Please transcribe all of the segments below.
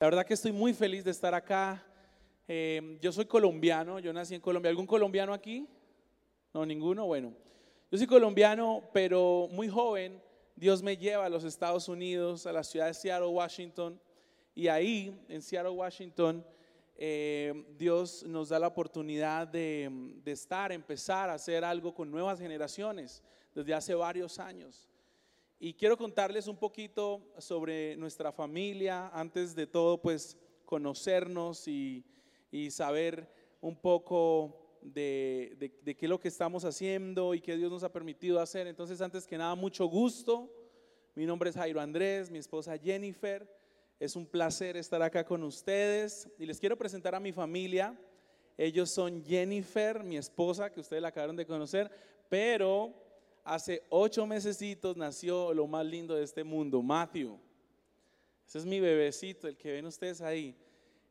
La verdad que estoy muy feliz de estar acá. Eh, yo soy colombiano, yo nací en Colombia. ¿Algún colombiano aquí? No, ninguno. Bueno, yo soy colombiano, pero muy joven. Dios me lleva a los Estados Unidos, a la ciudad de Seattle, Washington. Y ahí, en Seattle, Washington, eh, Dios nos da la oportunidad de, de estar, empezar a hacer algo con nuevas generaciones desde hace varios años. Y quiero contarles un poquito sobre nuestra familia, antes de todo, pues conocernos y, saber un poco de, de, qué es lo que estamos haciendo y qué Dios nos ha permitido hacer. Entonces, antes que nada, mucho gusto. Mi nombre es Jairo Andrés, mi esposa Jennifer. Es un placer estar acá con ustedes y les quiero presentar a mi familia. Ellos son Jennifer, mi esposa, que ustedes la acabaron de conocer, pero hace ocho mesecitos nació lo más lindo de este mundo, Matthew. Ese es mi bebecito, el que ven ustedes ahí.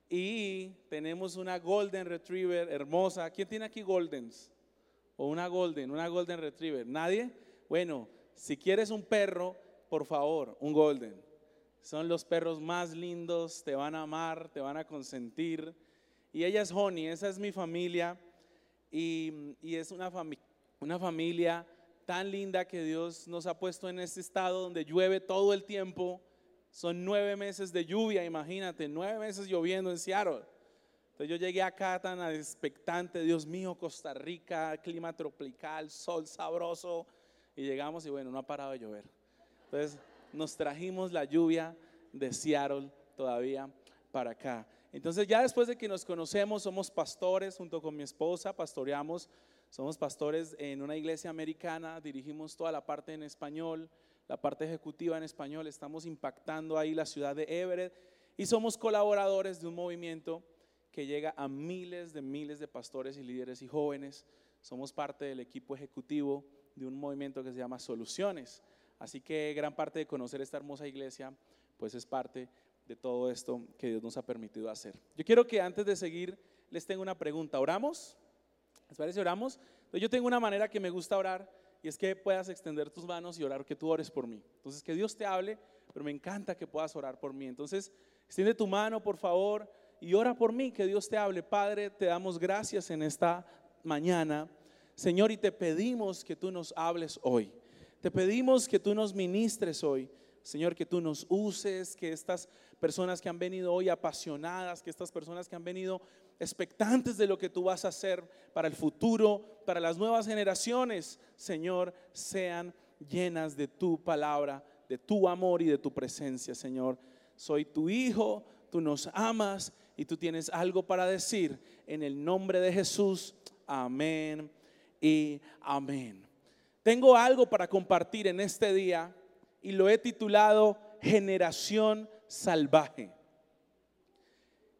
Y tenemos una Golden Retriever hermosa. ¿Quién tiene aquí Goldens? O una Golden, una Golden Retriever. ¿Nadie? Bueno, si quieres un perro, por favor, un Golden. Son los perros más lindos, te van a amar, te van a consentir. Y ella es Honey, esa es mi familia. Y, y es una, familia una familia tan linda que Dios nos ha puesto en este estado donde llueve todo el tiempo. Son nueve meses de lluvia, imagínate, nueve meses lloviendo en Seattle. Entonces yo llegué acá tan expectante, Dios mío, Costa Rica, clima tropical, sol sabroso. Y llegamos y bueno, no ha parado de llover. Entonces nos trajimos la lluvia de Seattle todavía para acá. Entonces ya después de que nos conocemos, somos pastores junto con mi esposa, pastoreamos somos pastores en una iglesia americana, dirigimos toda la parte en español, la parte ejecutiva en español, estamos impactando ahí la ciudad de Everett y somos colaboradores de un movimiento que llega a miles de miles de pastores y líderes y jóvenes. Somos parte del equipo ejecutivo de un movimiento que se llama Soluciones. Así que gran parte de conocer esta hermosa iglesia, pues es parte de todo esto que Dios nos ha permitido hacer. Yo quiero que antes de seguir les tengo una pregunta. ¿Oramos? ¿Les parece? Oramos. Yo tengo una manera que me gusta orar y es que puedas extender tus manos y orar, que tú ores por mí. Entonces, que Dios te hable, pero me encanta que puedas orar por mí. Entonces, extiende tu mano, por favor, y ora por mí, que Dios te hable. Padre, te damos gracias en esta mañana. Señor, y te pedimos que tú nos hables hoy. Te pedimos que tú nos ministres hoy. Señor, que tú nos uses, que estas personas que han venido hoy apasionadas, que estas personas que han venido expectantes de lo que tú vas a hacer para el futuro, para las nuevas generaciones, Señor, sean llenas de tu palabra, de tu amor y de tu presencia, Señor. Soy tu hijo, tú nos amas y tú tienes algo para decir. En el nombre de Jesús, amén y amén. Tengo algo para compartir en este día y lo he titulado Generación Salvaje.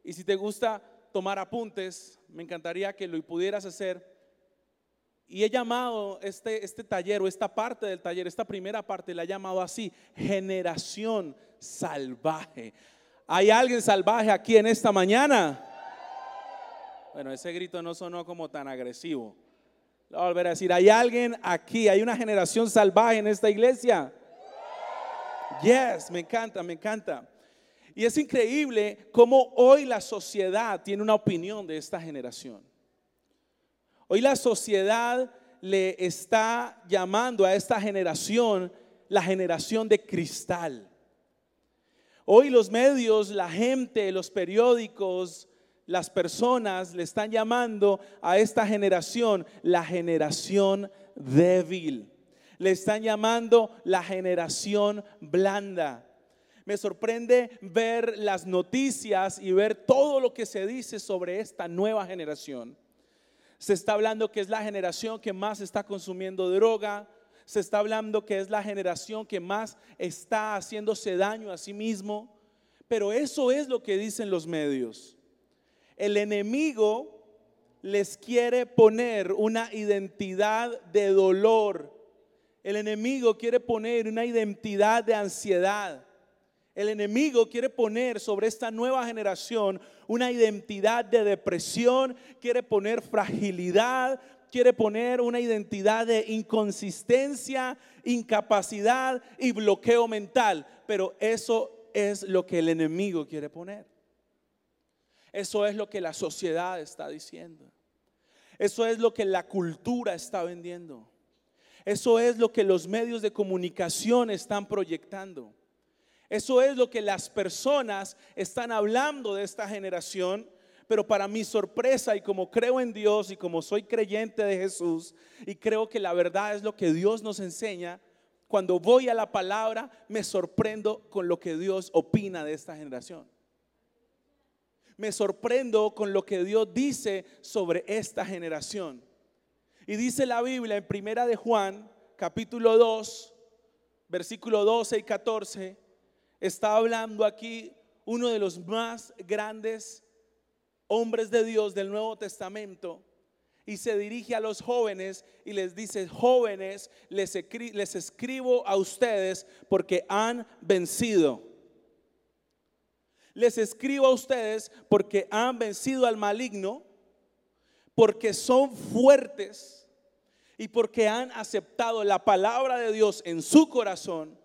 Y si te gusta tomar apuntes, me encantaría que lo pudieras hacer. Y he llamado este, este taller o esta parte del taller, esta primera parte, la he llamado así, generación salvaje. ¿Hay alguien salvaje aquí en esta mañana? Bueno, ese grito no sonó como tan agresivo. Lo voy a volver a decir, ¿hay alguien aquí? ¿Hay una generación salvaje en esta iglesia? Yes, me encanta, me encanta. Y es increíble cómo hoy la sociedad tiene una opinión de esta generación. Hoy la sociedad le está llamando a esta generación la generación de cristal. Hoy los medios, la gente, los periódicos, las personas le están llamando a esta generación la generación débil. Le están llamando la generación blanda me sorprende ver las noticias y ver todo lo que se dice sobre esta nueva generación. Se está hablando que es la generación que más está consumiendo droga, se está hablando que es la generación que más está haciéndose daño a sí mismo, pero eso es lo que dicen los medios. El enemigo les quiere poner una identidad de dolor. El enemigo quiere poner una identidad de ansiedad. El enemigo quiere poner sobre esta nueva generación una identidad de depresión, quiere poner fragilidad, quiere poner una identidad de inconsistencia, incapacidad y bloqueo mental. Pero eso es lo que el enemigo quiere poner. Eso es lo que la sociedad está diciendo. Eso es lo que la cultura está vendiendo. Eso es lo que los medios de comunicación están proyectando. Eso es lo que las personas están hablando de esta generación. Pero para mi sorpresa y como creo en Dios y como soy creyente de Jesús y creo que la verdad es lo que Dios nos enseña, cuando voy a la palabra me sorprendo con lo que Dios opina de esta generación me sorprendo con lo que Dios dice sobre esta generación. Y dice la Biblia en Primera de Juan, capítulo 2, versículo 12 y 14, está hablando aquí uno de los más grandes hombres de Dios del Nuevo Testamento y se dirige a los jóvenes y les dice, jóvenes, les, les escribo a ustedes porque han vencido les escribo a ustedes porque han vencido al maligno, porque son fuertes y porque han aceptado la palabra de Dios en su corazón.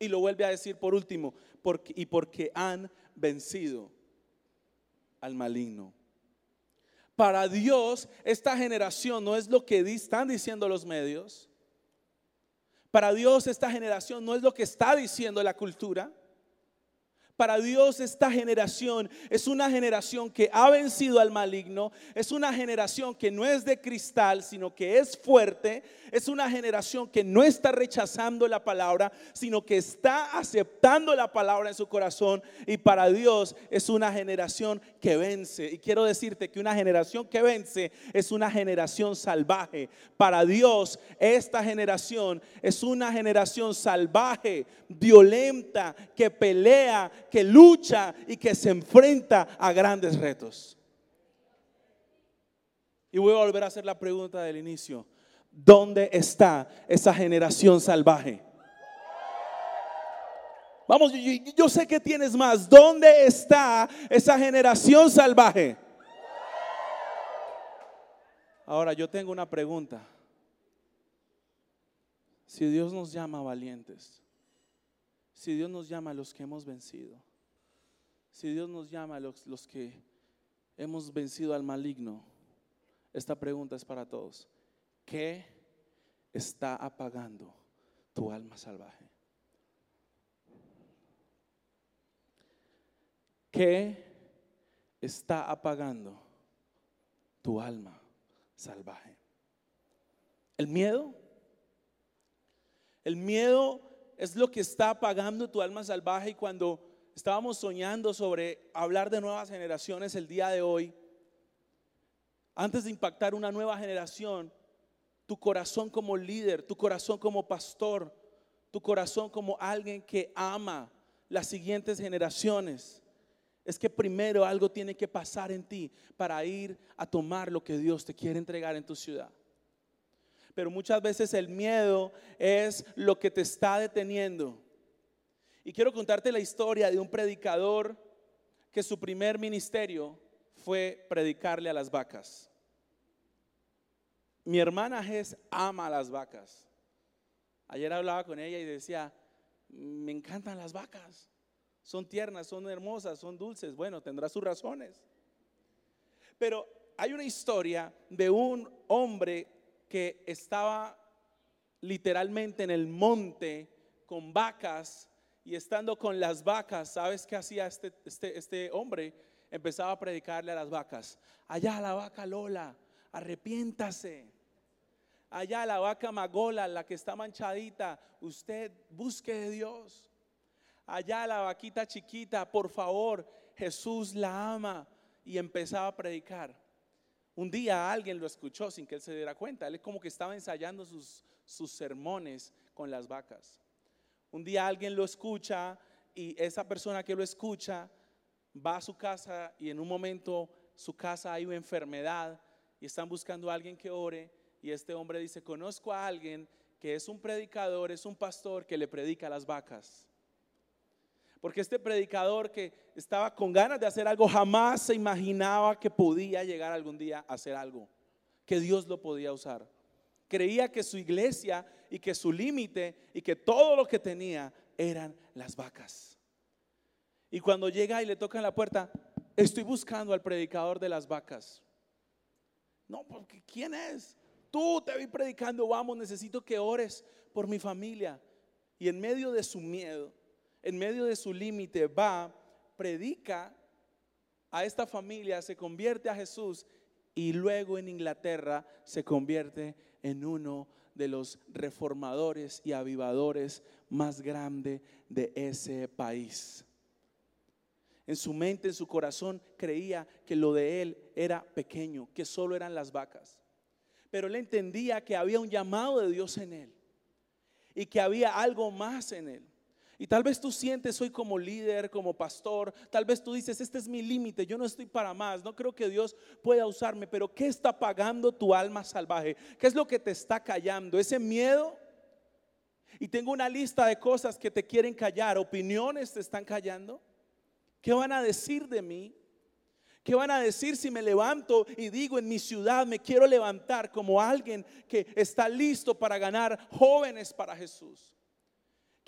Y lo vuelve a decir por último, y porque han vencido al maligno. Para Dios, esta generación no es lo que están diciendo los medios. Para Dios, esta generación no es lo que está diciendo la cultura. Para Dios esta generación es una generación que ha vencido al maligno, es una generación que no es de cristal, sino que es fuerte, es una generación que no está rechazando la palabra, sino que está aceptando la palabra en su corazón y para Dios es una generación que vence. Y quiero decirte que una generación que vence es una generación salvaje. Para Dios esta generación es una generación salvaje, violenta, que pelea, que lucha y que se enfrenta a grandes retos. Y voy a volver a hacer la pregunta del inicio. ¿Dónde está esa generación salvaje? Vamos, yo, yo, sé que tienes más. ¿Dónde está esa generación salvaje? Ahora yo tengo una pregunta. Si Dios nos llama valientes, si Dios nos llama a los que hemos vencido, si Dios nos llama a los, los que hemos vencido al maligno, esta pregunta es para todos. ¿Qué está apagando tu alma salvaje? ¿Qué está apagando tu alma salvaje? ¿El miedo? El miedo es lo que está apagando tu alma salvaje y cuando estábamos soñando sobre hablar de nuevas generaciones el día de hoy, antes de impactar una nueva generación, tu corazón como líder, tu corazón como pastor, tu corazón como alguien que ama las siguientes generaciones, es que primero algo tiene que pasar en ti para ir a tomar lo que Dios te quiere entregar en tu ciudad pero muchas veces el miedo es lo que te está deteniendo. Y quiero contarte la historia de un predicador que su primer ministerio fue predicarle a las vacas. Mi hermana Ges ama las vacas. Ayer hablaba con ella y decía, me encantan las vacas. Son tiernas, son hermosas, son dulces. Bueno, tendrá sus razones. Pero hay una historia de un hombre que estaba literalmente en el monte con vacas y estando con las vacas, ¿sabes qué hacía este, este, este hombre? Empezaba a predicarle a las vacas. Allá la vaca Lola, arrepiéntase. Allá la vaca Magola, la que está manchadita, usted busque de Dios. Allá la vaquita chiquita, por favor, Jesús la ama. Y empezaba a predicar. Un día alguien lo escuchó sin que él se diera cuenta. Él como que estaba ensayando sus, sus sermones con las vacas. Un día alguien lo escucha y esa persona que lo escucha va a su casa y en un momento su casa hay una enfermedad y están buscando a alguien que ore y este hombre dice, conozco a alguien que es un predicador, es un pastor que le predica a las vacas. Porque este predicador que estaba con ganas de hacer algo, jamás se imaginaba que podía llegar algún día a hacer algo, que Dios lo podía usar. Creía que su iglesia y que su límite y que todo lo que tenía eran las vacas. Y cuando llega y le tocan la puerta, estoy buscando al predicador de las vacas. No, porque ¿quién es? Tú te vi predicando, vamos, necesito que ores por mi familia. Y en medio de su miedo, en medio de su límite, va, predica a esta familia, se convierte a Jesús y luego en Inglaterra se convierte en uno de los reformadores y avivadores más grande de ese país. En su mente, en su corazón, creía que lo de él era pequeño, que solo eran las vacas. Pero él entendía que había un llamado de Dios en él y que había algo más en él. Y tal vez tú sientes hoy como líder, como pastor, tal vez tú dices, este es mi límite, yo no estoy para más, no creo que Dios pueda usarme, pero ¿qué está pagando tu alma salvaje? ¿Qué es lo que te está callando? ¿Ese miedo? Y tengo una lista de cosas que te quieren callar, opiniones te están callando. ¿Qué van a decir de mí? ¿Qué van a decir si me levanto y digo en mi ciudad me quiero levantar como alguien que está listo para ganar jóvenes para Jesús?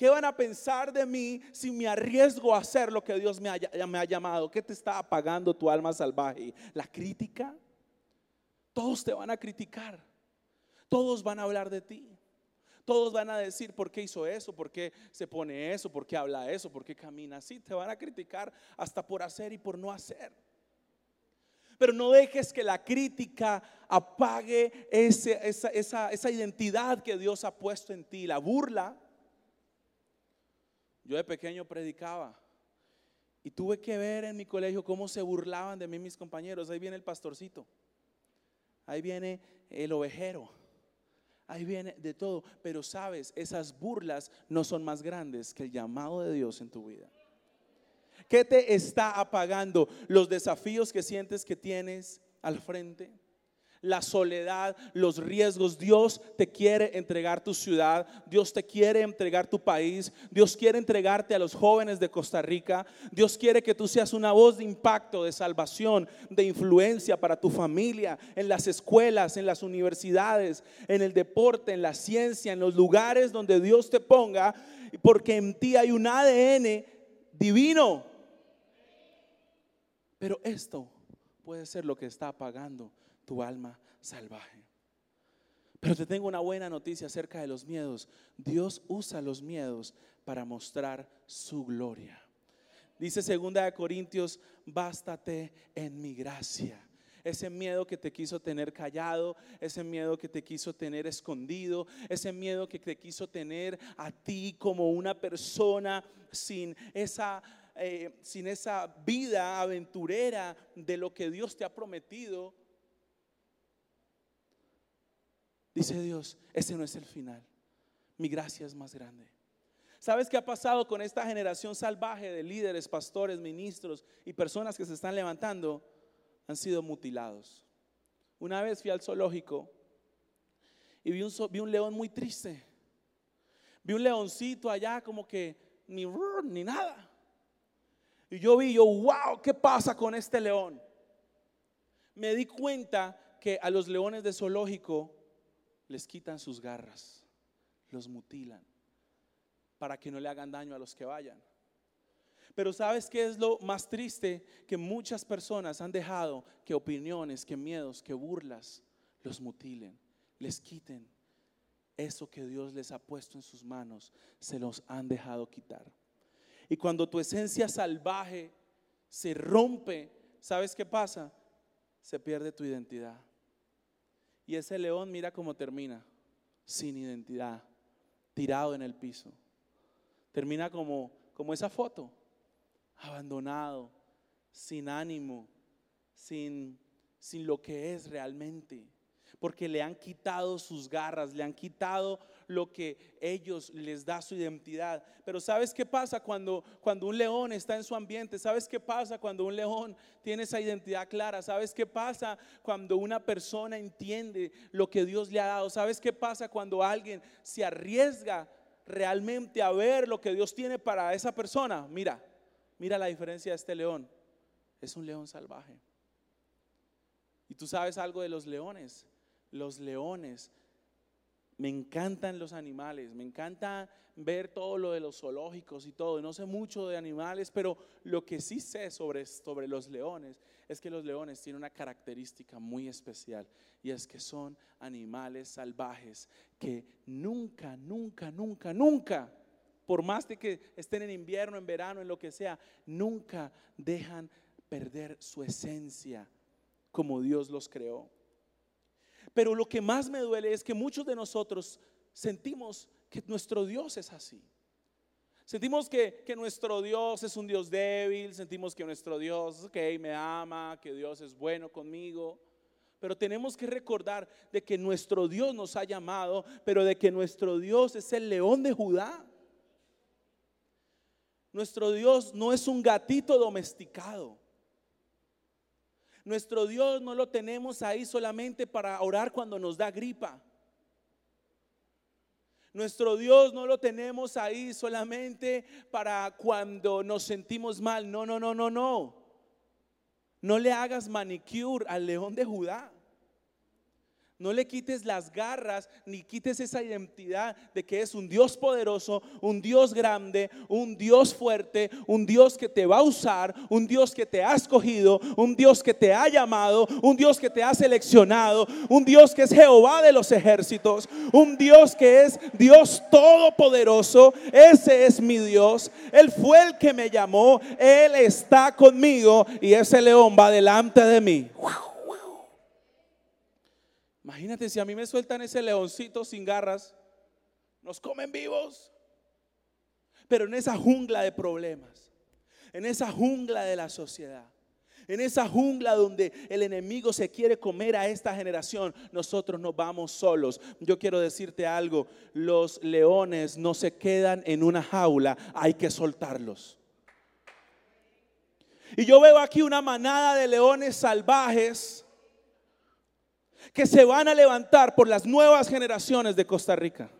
¿Qué van a pensar de mí si me arriesgo a hacer lo que Dios me ha, llamado? ¿Qué te está apagando tu alma salvaje? ¿La crítica? Todos te van a criticar. Todos van a hablar de ti. Todos van a decir por qué hizo eso, por qué se pone eso, por qué habla eso, por qué camina así. Te van a criticar hasta por hacer y por no hacer. Pero no dejes que la crítica apague esa identidad que Dios ha puesto en ti. La burla yo de pequeño predicaba y tuve que ver en mi colegio cómo se burlaban de mí mis compañeros. Ahí viene el pastorcito, ahí viene el ovejero, ahí viene de todo. Pero sabes, esas burlas no son más grandes que el llamado de Dios en tu vida. ¿Qué te está apagando? Los desafíos que sientes que tienes al frente la soledad, los riesgos. Dios te quiere entregar tu ciudad, Dios te quiere entregar tu país, Dios quiere entregarte a los jóvenes de Costa Rica, Dios quiere que tú seas una voz de impacto, de salvación, de influencia para tu familia, en las escuelas, en las universidades, en el deporte, en la ciencia, en los lugares donde Dios te ponga, porque en ti hay un ADN divino. Pero esto puede ser lo que está apagando tu alma salvaje. Pero te tengo una buena noticia acerca de los miedos. Dios usa los miedos para mostrar su gloria. Dice segunda de Corintios, bástate en mi gracia. Ese miedo que te quiso tener callado, ese miedo que te quiso tener escondido, ese miedo que te quiso tener a ti como una persona sin esa, eh, sin esa vida aventurera de lo que Dios te ha prometido. Dice Dios, ese no es el final. Mi gracia es más grande. ¿Sabes qué ha pasado con esta generación salvaje de líderes, pastores, ministros y personas que se están levantando? Han sido mutilados. Una vez fui al zoológico y vi un, vi un león muy triste. Vi un leoncito allá como que ni, ni nada. Y yo vi, yo, wow, ¿qué pasa con este león? Me di cuenta que a los leones de zoológico les quitan sus garras, los mutilan, para que no le hagan daño a los que vayan. Pero ¿sabes qué es lo más triste? Que muchas personas han dejado que opiniones, que miedos, que burlas los mutilen, les quiten eso que Dios les ha puesto en sus manos, se los han dejado quitar. Y cuando tu esencia salvaje se rompe, ¿sabes qué pasa? Se pierde tu identidad. Y ese león mira cómo termina, sin identidad, tirado en el piso. Termina como, como esa foto, abandonado, sin ánimo, sin, sin lo que es realmente porque le han quitado sus garras, le han quitado lo que ellos les da su identidad. Pero ¿sabes qué pasa cuando, cuando un león está en su ambiente? ¿Sabes qué pasa cuando un león tiene esa identidad clara? ¿Sabes qué pasa cuando una persona entiende lo que Dios le ha dado? ¿Sabes qué pasa cuando alguien se arriesga realmente a ver lo que Dios tiene para esa persona? Mira, mira la diferencia de este león. Es un león salvaje. Y tú sabes algo de los leones los leones Me encantan los animales, me encanta ver todo lo de los zoológicos y todo. No sé mucho de animales, pero lo que sí sé sobre, sobre los leones es que los leones tienen una característica muy especial y es que son animales salvajes que nunca, nunca, nunca, nunca, por más de que estén en invierno, en verano, en lo que sea, nunca dejan perder su esencia como Dios los creó. Pero lo que más me duele es que muchos de nosotros sentimos que nuestro Dios es así. Sentimos que, nuestro Dios es un Dios débil, sentimos que nuestro Dios, ok, me ama, que Dios es bueno conmigo. Pero tenemos que recordar de que nuestro Dios nos ha llamado, pero de que nuestro Dios es el león de Judá. Nuestro Dios no es un gatito domesticado. Nuestro Dios no lo tenemos ahí solamente para orar cuando nos da gripa. Nuestro Dios no lo tenemos ahí solamente para cuando nos sentimos mal. No, no, no, no, no. No le hagas manicure al león de Judá. No le quites las garras ni quites esa identidad de que es un Dios poderoso, un Dios grande, un Dios fuerte, un Dios que te va a usar, un Dios que te ha escogido, un Dios que te ha llamado, un Dios que te ha seleccionado, un Dios que es Jehová de los ejércitos, un Dios que es Dios todopoderoso. Ese es mi Dios. Él fue el que me llamó, Él está conmigo y ese león va delante de mí. Imagínate si a mí me sueltan ese leoncito sin garras, nos comen vivos. Pero en esa jungla de problemas, en esa jungla de la sociedad, en esa jungla donde el enemigo se quiere comer a esta generación, nosotros no vamos solos. Yo quiero decirte algo, los leones no se quedan en una jaula, hay que soltarlos. Y yo veo aquí una manada de leones salvajes que se van a levantar por las nuevas generaciones de Costa Rica.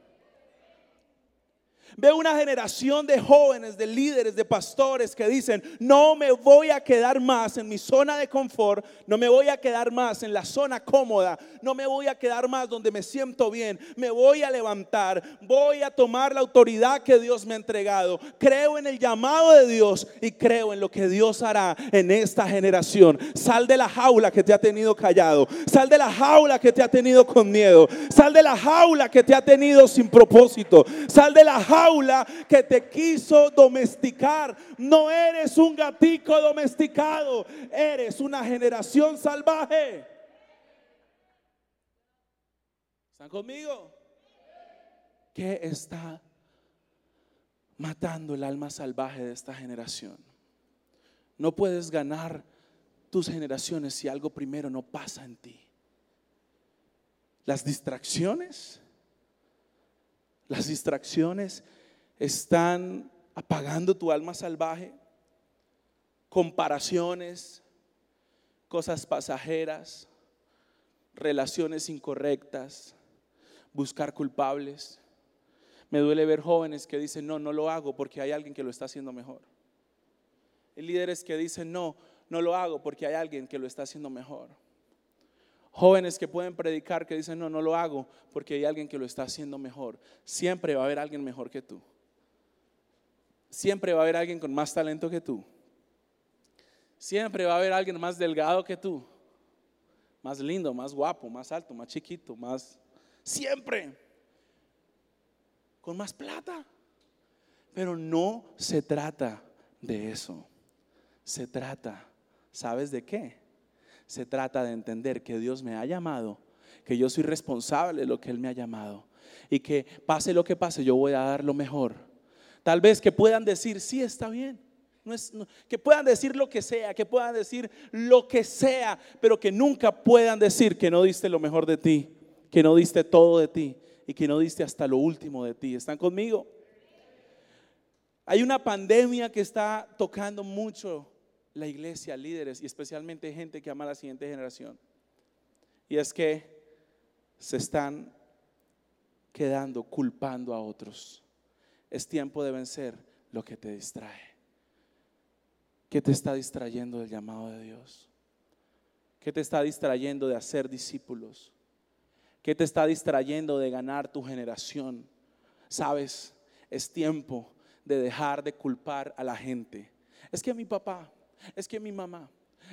Veo una generación de jóvenes, de líderes, de pastores que dicen, no me voy a quedar más en mi zona de confort, no me voy a quedar más en la zona cómoda, no me voy a quedar más donde me siento bien, me voy a levantar, voy a tomar la autoridad que Dios me ha entregado, creo en el llamado de Dios y creo en lo que Dios hará en esta generación. Sal de la jaula que te ha tenido callado, sal de la jaula que te ha tenido con miedo, sal de la jaula que te ha tenido sin propósito, sal de la jaula que te quiso domesticar. No eres un gatico domesticado, eres una generación salvaje. ¿Están conmigo? ¿Qué está matando el alma salvaje de esta generación? No puedes ganar tus generaciones si algo primero no pasa en ti. Las distracciones las distracciones están apagando tu alma salvaje. Comparaciones, cosas pasajeras, relaciones incorrectas, buscar culpables. Me duele ver jóvenes que dicen, no, no lo hago porque hay alguien que lo está haciendo mejor. Y líderes que dicen, no, no lo hago porque hay alguien que lo está haciendo mejor. Jóvenes que pueden predicar que dicen, no, no lo hago porque hay alguien que lo está haciendo mejor. Siempre va a haber alguien mejor que tú. Siempre va a haber alguien con más talento que tú. Siempre va a haber alguien más delgado que tú. Más lindo, más guapo, más alto, más chiquito, más... Siempre. Con más plata. Pero no se trata de eso. Se trata, ¿sabes de qué? Se trata de entender que Dios me ha llamado, que yo soy responsable de lo que Él me ha llamado y que pase lo que pase, yo voy a dar lo mejor. Tal vez que puedan decir, sí, está bien. No es, que puedan decir lo que sea, que puedan decir lo que sea, pero que nunca puedan decir que no diste lo mejor de ti, que no diste todo de ti y que no diste hasta lo último de ti. ¿Están conmigo? Hay una pandemia que está tocando mucho la iglesia, líderes y especialmente gente que ama a la siguiente generación. Y es que se están quedando culpando a otros. Es tiempo de vencer lo que te distrae. ¿Qué te está distrayendo del llamado de Dios? ¿Qué te está distrayendo de hacer discípulos? ¿Qué te está distrayendo de ganar tu generación? Sabes, es tiempo de dejar de culpar a la gente. Es que mi papá, es que mi mamá,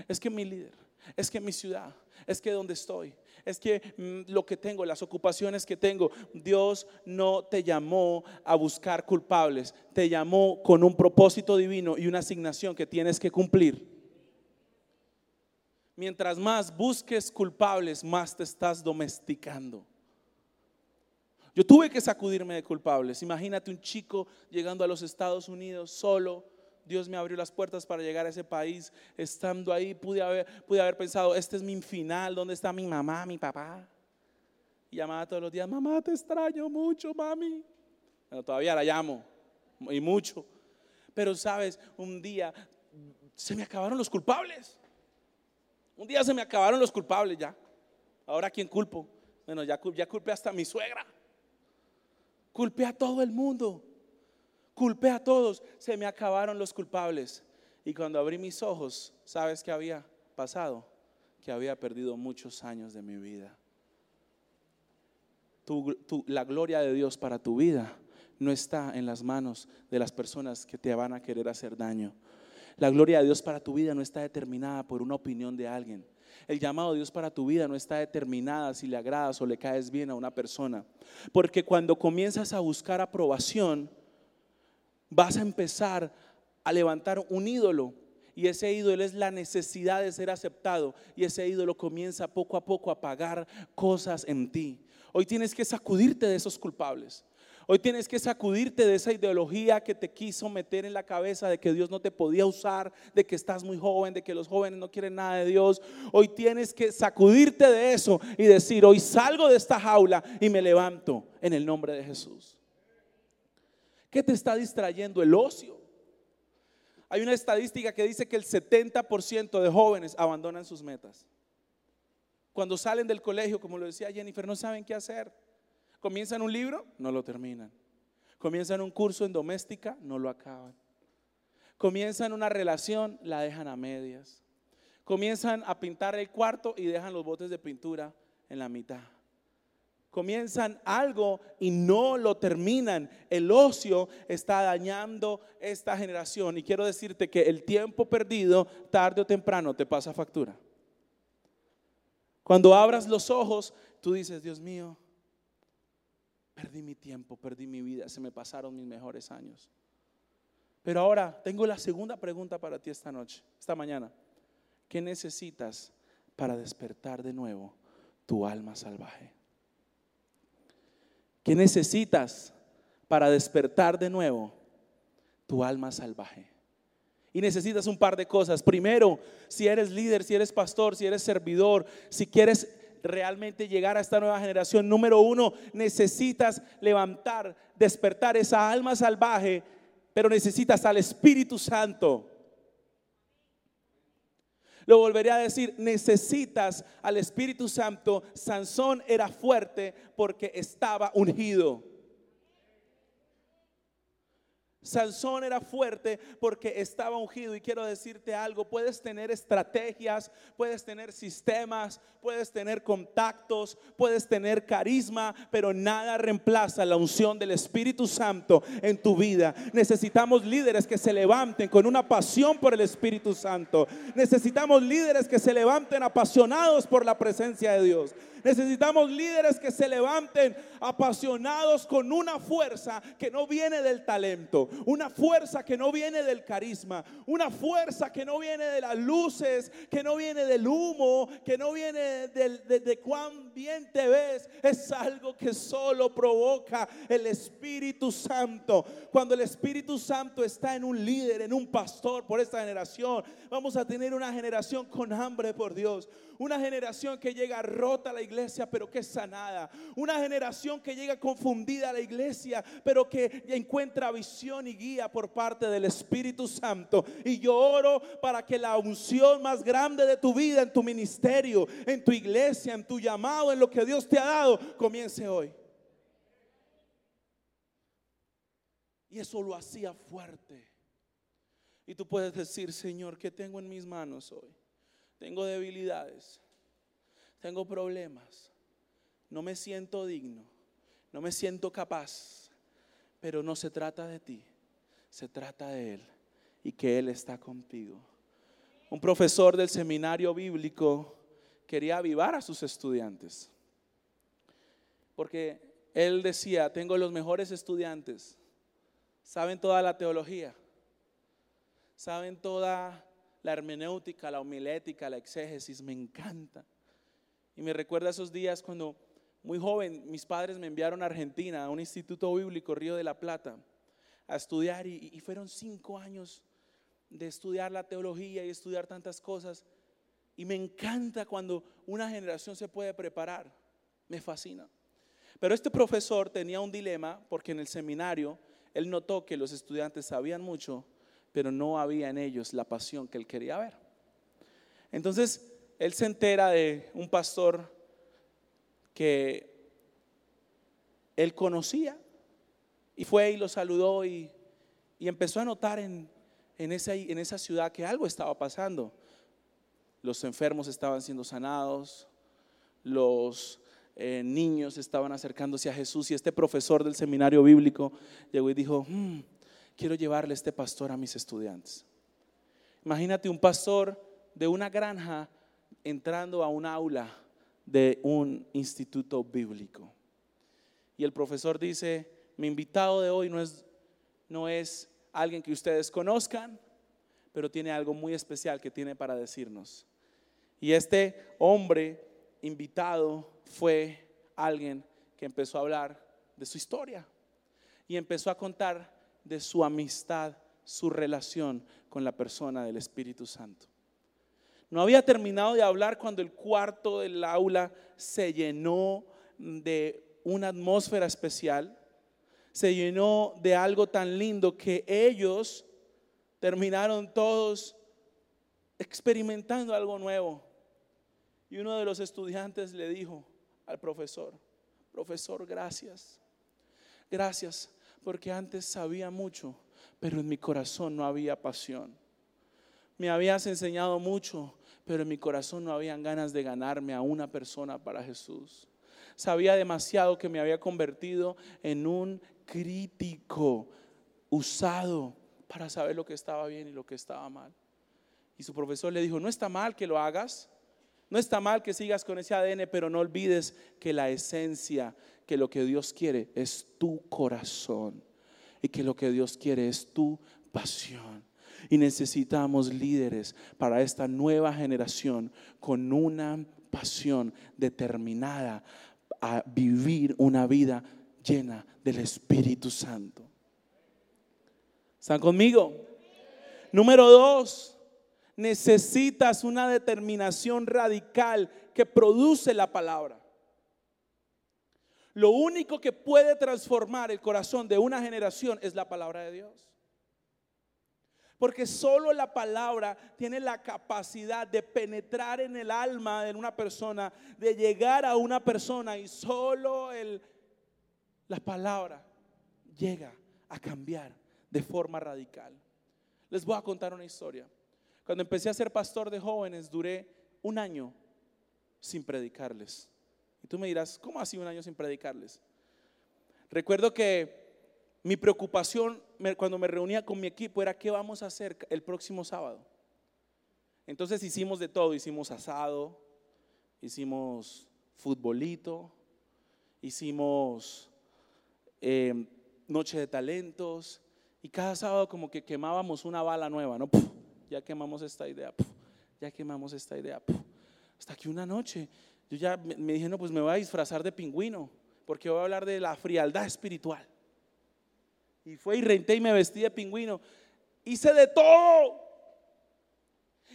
es que mi líder, es que mi ciudad, es que donde estoy, es que mm, lo que tengo, las ocupaciones que tengo, Dios no te llamó a buscar culpables, te llamó con un propósito divino y una asignación que tienes que cumplir. Mientras más busques culpables, más te estás domesticando. Yo tuve que sacudirme de culpables. Imagínate un chico llegando a los Estados Unidos solo. Dios me abrió las puertas para llegar a ese país. Estando ahí pude haber, pude haber pensado, este es mi final, ¿dónde está mi mamá, mi papá? Y llamaba todos los días, mamá, te extraño mucho, mami. Bueno, todavía la llamo, y mucho. Pero sabes, un día se me acabaron los culpables. Un día se me acabaron los culpables ya. Ahora, ¿quién culpo? Bueno, ya, ya culpé hasta mi suegra. Culpé a todo el mundo. Culpé a todos. Se me acabaron los culpables. Y cuando abrí mis ojos, ¿sabes qué había pasado? Que había perdido muchos años de mi vida. la gloria de Dios para tu vida no está en las manos de las personas que te van a querer hacer daño. La gloria de Dios para tu vida no está determinada por una opinión de alguien. El llamado de Dios para tu vida no está determinada si le agradas o le caes bien a una persona. Porque cuando comienzas a buscar aprobación, vas a empezar a levantar un ídolo. Y ese ídolo es la necesidad de ser aceptado. Y ese ídolo comienza poco a poco a pagar cosas en ti. Hoy tienes que sacudirte de esos culpables. Hoy tienes que sacudirte de esa ideología que te quiso meter en la cabeza de que Dios no te podía usar, de que estás muy joven, de que los jóvenes no quieren nada de Dios. Hoy tienes que sacudirte de eso y decir, hoy salgo de esta jaula y me levanto en el nombre de Jesús. ¿Qué te está distrayendo? El ocio. Hay una estadística que dice que el 70% de jóvenes abandonan sus metas. Cuando salen del colegio, como lo decía Jennifer, no saben qué hacer. Comienzan un libro, no lo terminan. Comienzan un curso en doméstica, no lo acaban. Comienzan una relación, la dejan a medias. Comienzan a pintar el cuarto y dejan los botes de pintura en la mitad. Comienzan algo y no lo terminan. El ocio está dañando esta generación. Y quiero decirte que el tiempo perdido, tarde o temprano, te pasa factura. Cuando abras los ojos, tú dices, Dios mío, Perdí mi tiempo, perdí mi vida, se me pasaron mis mejores años. Pero ahora tengo la segunda pregunta para ti esta noche, esta mañana. ¿Qué necesitas para despertar de nuevo tu alma salvaje? ¿Qué necesitas para despertar de nuevo tu alma salvaje? Y necesitas un par de cosas. Primero, si eres líder, si eres pastor, si eres servidor, si quieres realmente llegar a esta nueva generación, número uno, necesitas levantar, despertar esa alma salvaje, pero necesitas al Espíritu Santo. Lo volveré a decir, necesitas al Espíritu Santo. Sansón era fuerte porque estaba ungido. Sansón era fuerte porque estaba ungido y quiero decirte algo, puedes tener estrategias, puedes tener sistemas, puedes tener contactos, puedes tener carisma, pero nada reemplaza la unción del Espíritu Santo en tu vida. Necesitamos líderes que se levanten con una pasión por el Espíritu Santo. Necesitamos líderes que se levanten apasionados por la presencia de Dios. Necesitamos líderes que se levanten apasionados con una fuerza que no viene del talento, una fuerza que no viene del carisma, una fuerza que no viene de las luces, que no viene del humo, que no viene de, cuán bien te ves. Es algo que solo provoca el Espíritu Santo. Cuando el Espíritu Santo está en un líder, en un pastor por esta generación, vamos a tener una generación con hambre por Dios. Una generación que llega rota a la iglesia, pero que es sanada. Una generación que llega confundida a la iglesia, pero que encuentra visión y guía por parte del Espíritu Santo. Y yo oro para que la unción más grande de tu vida, en tu ministerio, en tu iglesia, en tu llamado, en lo que Dios te ha dado, comience hoy. Y eso lo hacía fuerte. Y tú puedes decir, Señor, ¿qué tengo en mis manos hoy? Tengo debilidades, tengo problemas, no me siento digno, no me siento capaz, pero no se trata de ti, se trata de Él y que Él está contigo. Un profesor del seminario bíblico quería avivar a sus estudiantes, porque él decía, tengo los mejores estudiantes, saben toda la teología, saben toda la hermenéutica, la homilética, la exégesis, me encanta. Y me recuerda esos días cuando muy joven mis padres me enviaron a Argentina, a un instituto bíblico, Río de la Plata, a estudiar y, fueron cinco años de estudiar la teología y estudiar tantas cosas. Y me encanta cuando una generación se puede preparar, me fascina. Pero este profesor tenía un dilema porque en el seminario él notó que los estudiantes sabían mucho, pero no había en ellos la pasión que él quería ver. Entonces, él se entera de un pastor que él conocía y fue y lo saludó y, empezó a notar en, esa, en esa ciudad que algo estaba pasando. Los enfermos estaban siendo sanados, los eh, niños estaban acercándose a Jesús y este profesor del seminario bíblico llegó y dijo, hmm, quiero llevarle este pastor a mis estudiantes. Imagínate un pastor de una granja entrando a un aula de un instituto bíblico. Y el profesor dice, mi invitado de hoy no es, no es alguien que ustedes conozcan, pero tiene algo muy especial que tiene para decirnos. Y este hombre invitado fue alguien que empezó a hablar de su historia y empezó a contar de su amistad, su relación con la persona del Espíritu Santo. No había terminado de hablar cuando el cuarto del aula se llenó de una atmósfera especial, se llenó de algo tan lindo que ellos terminaron todos experimentando algo nuevo. Y uno de los estudiantes le dijo al profesor, profesor, gracias. Gracias porque antes sabía mucho, pero en mi corazón no había pasión. Me habías enseñado mucho, pero en mi corazón no habían ganas de ganarme a una persona para Jesús. Sabía demasiado que me había convertido en un crítico usado para saber lo que estaba bien y lo que estaba mal. Y su profesor le dijo, no está mal que lo hagas, no está mal que sigas con ese ADN, pero no olvides que la esencia, que lo que Dios quiere es tu corazón y que lo que Dios quiere es tu pasión. Y necesitamos líderes para esta nueva generación con una pasión determinada a vivir una vida llena del Espíritu Santo. ¿Están conmigo? Número dos, necesitas una determinación radical que produce la palabra. Lo único que puede transformar el corazón de una generación es la palabra de Dios. Porque solo la palabra tiene la capacidad de penetrar en el alma de una persona, de llegar a una persona y solo la palabra llega a cambiar de forma radical. Les voy a contar una historia. Cuando empecé a ser pastor de jóvenes, duré un año sin predicarles. Y tú me dirás, ¿cómo así un año sin predicarles? Recuerdo que mi preocupación cuando me reunía con mi equipo era qué vamos a hacer el próximo sábado. Entonces hicimos de todo, hicimos asado, hicimos futbolito, hicimos eh, noche de talentos y cada sábado como que quemábamos una bala nueva, ¿no? ya quemamos esta idea, ya quemamos esta idea. Hasta que una noche yo ya me, dije, no, pues me voy a disfrazar de pingüino, porque voy a hablar de la frialdad espiritual. Y fue y renté y me vestí de pingüino. Hice de todo.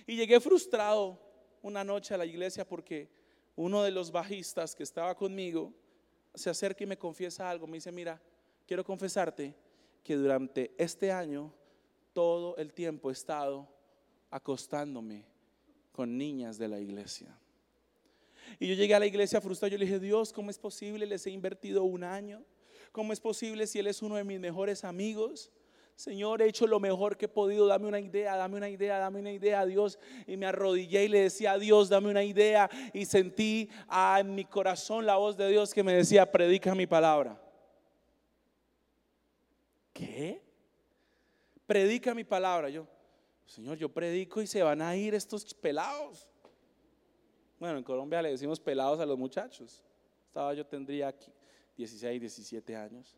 Y llegué frustrado una noche a la iglesia porque uno de los bajistas que estaba conmigo se acerca y me confiesa algo. Me dice, mira, quiero confesarte que durante este año todo el tiempo he estado acostándome con niñas de la iglesia. Y yo llegué a la iglesia frustrado, yo le dije, Dios, ¿cómo es posible? Les he invertido un año. ¿Cómo es posible si Él es uno de mis mejores amigos? Señor, he hecho lo mejor que he podido, dame una idea, dame una idea, dame una idea, Dios. Y me arrodillé y le decía a Dios, dame una idea. Y sentí ah, en mi corazón la voz de Dios que me decía, predica mi palabra. ¿Qué? Predica mi palabra. Yo, Señor, yo predico y se van a ir estos pelados. Bueno, en Colombia le decimos pelados a los muchachos. Estaba yo tendría aquí 16, 17 años.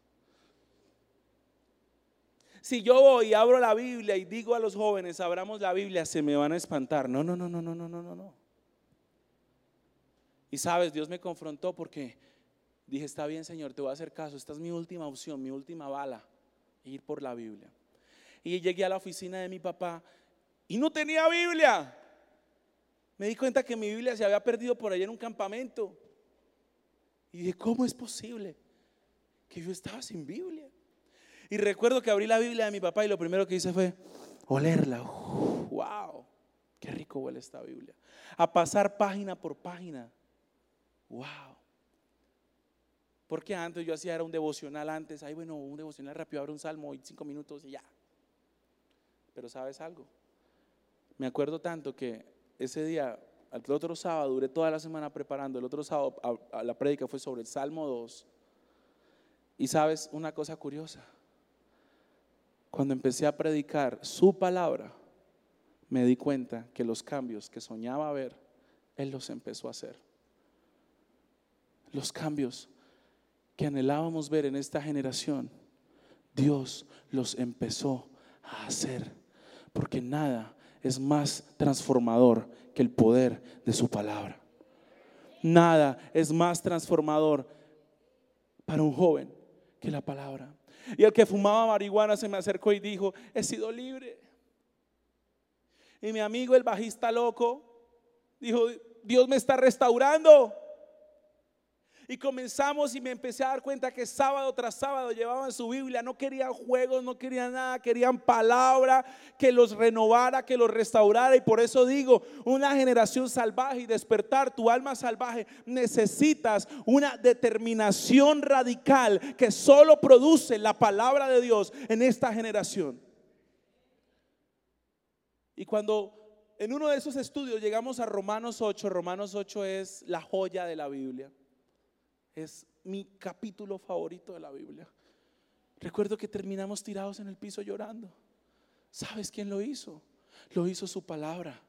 Si yo voy y abro la Biblia y digo a los jóvenes, abramos la Biblia, se me van a espantar. No, no, no, no, no, no, no, no. Y sabes, Dios me confrontó porque dije, está bien, Señor, te voy a hacer caso. Esta es mi última opción, mi última bala, ir por la Biblia. Y llegué a la oficina de mi papá y no tenía Biblia. Me di cuenta que mi Biblia se había perdido por allá en un campamento. Y dije, ¿cómo es posible que yo estaba sin Biblia? Y recuerdo que abrí la Biblia de mi papá y lo primero que hice fue olerla. ¡Wow! ¡Qué rico huele esta Biblia! A pasar página por página. ¡Wow! Porque antes yo hacía era un devocional antes. Ay, bueno, un devocional rápido, abro un salmo y cinco minutos y ya. Pero sabes algo, me acuerdo tanto que ese día, el otro sábado, duré toda la semana preparando, el otro sábado la prédica fue sobre el Salmo 2. Y sabes una cosa curiosa, cuando empecé a predicar su palabra, me di cuenta que los cambios que soñaba ver, Él los empezó a hacer. Los cambios que anhelábamos ver en esta generación, Dios los empezó a hacer porque nada es más transformador que el poder de su palabra. Nada es más transformador para un joven que la palabra. Y el que fumaba marihuana se me acercó y dijo, he sido libre. Y mi amigo el bajista loco dijo, Dios me está restaurando. Y comenzamos y me empecé a dar cuenta que sábado tras sábado llevaban su Biblia, no querían juegos, no querían nada, querían palabra que los renovara, que los restaurara. Y por eso digo, una generación salvaje y despertar tu alma salvaje, necesitas una determinación radical que solo produce la palabra de Dios en esta generación. Y cuando en uno de esos estudios llegamos a Romanos 8, Romanos 8 es la joya de la Biblia es mi capítulo favorito de la Biblia. Recuerdo que terminamos tirados en el piso llorando. ¿Sabes quién lo hizo? Lo hizo su palabra.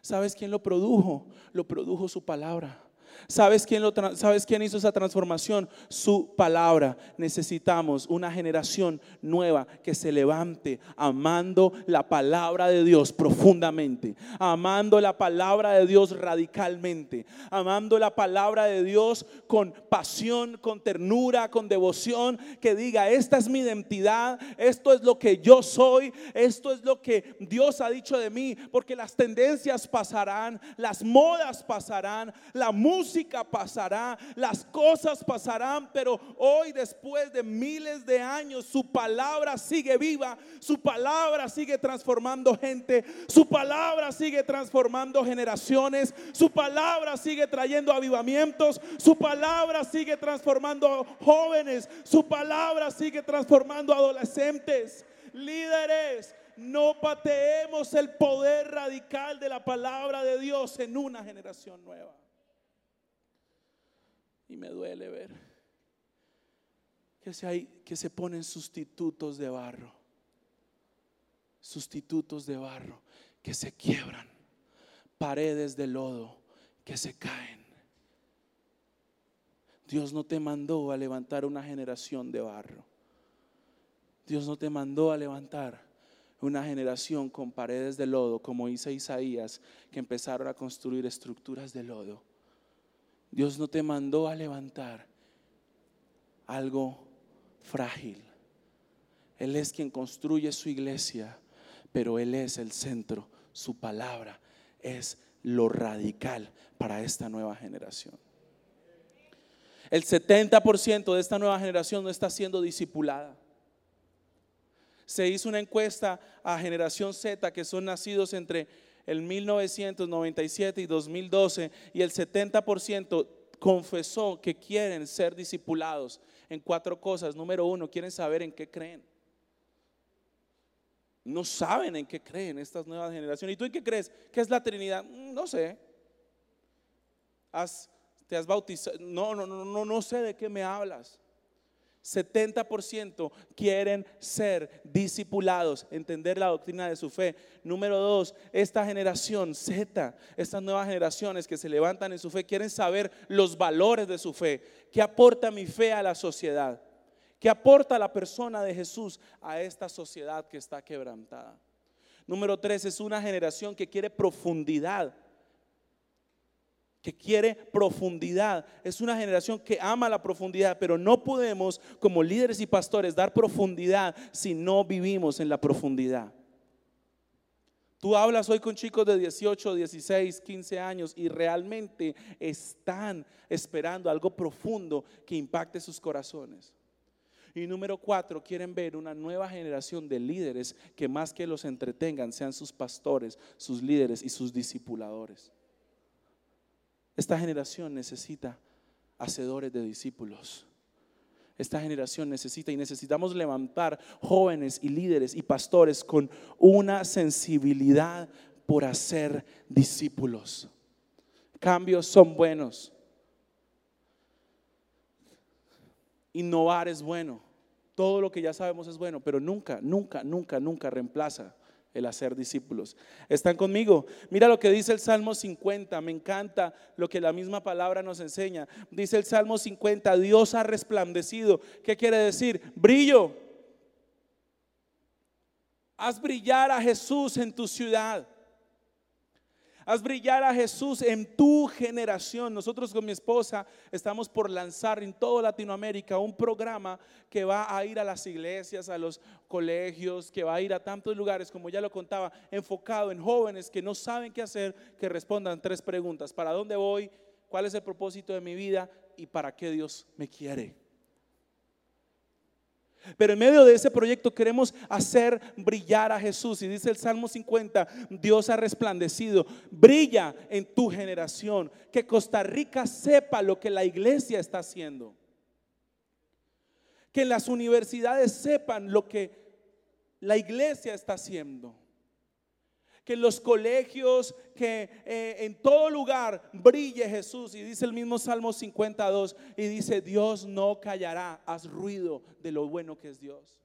¿Sabes quién lo produjo? Lo produjo su palabra. ¿Sabes quién, lo ¿Sabes quién hizo esa transformación? Su palabra. Necesitamos una generación nueva que se levante amando la palabra de Dios profundamente, amando la palabra de Dios radicalmente, amando la palabra de Dios con pasión, con ternura, con devoción, que diga, esta es mi identidad, esto es lo que yo soy, esto es lo que Dios ha dicho de mí, porque las tendencias pasarán, las modas pasarán, la música música pasará, las cosas pasarán, pero hoy después de miles de años su palabra sigue viva, su palabra sigue transformando gente, su palabra sigue transformando generaciones, su palabra sigue trayendo avivamientos, su palabra sigue transformando jóvenes, su palabra sigue transformando adolescentes, líderes. No pateemos el poder radical de la palabra de Dios en una generación nueva. Y me duele ver que se, ponen sustitutos de barro. Sustitutos de barro que se quiebran. Paredes de lodo que se caen. Dios no te mandó a levantar una generación de barro. Dios no te mandó a levantar una generación con paredes de lodo, como hizo Isaías, que empezaron a construir estructuras de lodo. Dios no te mandó a levantar algo frágil. Él es quien construye su iglesia, pero Él es el centro. Su palabra es lo radical para esta nueva generación. El 70% de esta nueva generación no está siendo discipulada. Se hizo una encuesta a generación Z, que son nacidos entre el 1997 y 2012 y el 70% confesó que quieren ser discipulados en cuatro cosas. Número uno, quieren saber en qué creen. no saben en qué creen estas nuevas generaciones. ¿Y tú en qué crees? ¿Qué es la Trinidad? Mm, no sé. ¿Te has bautizado? No, no, no, no, no sé de qué me hablas. 70% quieren ser discipulados, entender la doctrina de su fe. Número dos, esta generación Z, estas nuevas generaciones que se levantan en su fe, quieren saber los valores de su fe. ¿Qué aporta mi fe a la sociedad? ¿Qué aporta la persona de Jesús a esta sociedad que está quebrantada? Número tres, es una generación que quiere profundidad que quiere profundidad. Es una generación que ama la profundidad, pero no podemos como líderes y pastores dar profundidad si no vivimos en la profundidad. Tú hablas hoy con chicos de 18, 16, 15 años y realmente están esperando algo profundo que impacte sus corazones. Y número cuatro, quieren ver una nueva generación de líderes que más que los entretengan sean sus pastores, sus líderes y sus discipuladores. Esta generación necesita hacedores de discípulos. Esta generación necesita y necesitamos levantar jóvenes y líderes y pastores con una sensibilidad por hacer discípulos. Cambios son buenos. Innovar es bueno. Todo lo que ya sabemos es bueno, pero nunca, nunca, nunca, nunca reemplaza el hacer discípulos. ¿Están conmigo? Mira lo que dice el Salmo 50, me encanta lo que la misma palabra nos enseña. Dice el Salmo 50, Dios ha resplandecido. ¿Qué quiere decir? Brillo. Haz brillar a Jesús en tu ciudad. Haz brillar a Jesús en tu generación. Nosotros con mi esposa estamos por lanzar en toda Latinoamérica un programa que va a ir a las iglesias, a los colegios, que va a ir a tantos lugares, como ya lo contaba, enfocado en jóvenes que no saben qué hacer, que respondan tres preguntas. ¿Para dónde voy? ¿Cuál es el propósito de mi vida? ¿Y para qué Dios me quiere? Pero en medio de ese proyecto queremos hacer brillar a Jesús. Y dice el Salmo 50, Dios ha resplandecido. Brilla en tu generación. Que Costa Rica sepa lo que la iglesia está haciendo. Que las universidades sepan lo que la iglesia está haciendo que en los colegios, que eh, en todo lugar brille Jesús. Y dice el mismo Salmo 52, y dice, Dios no callará, haz ruido de lo bueno que es Dios.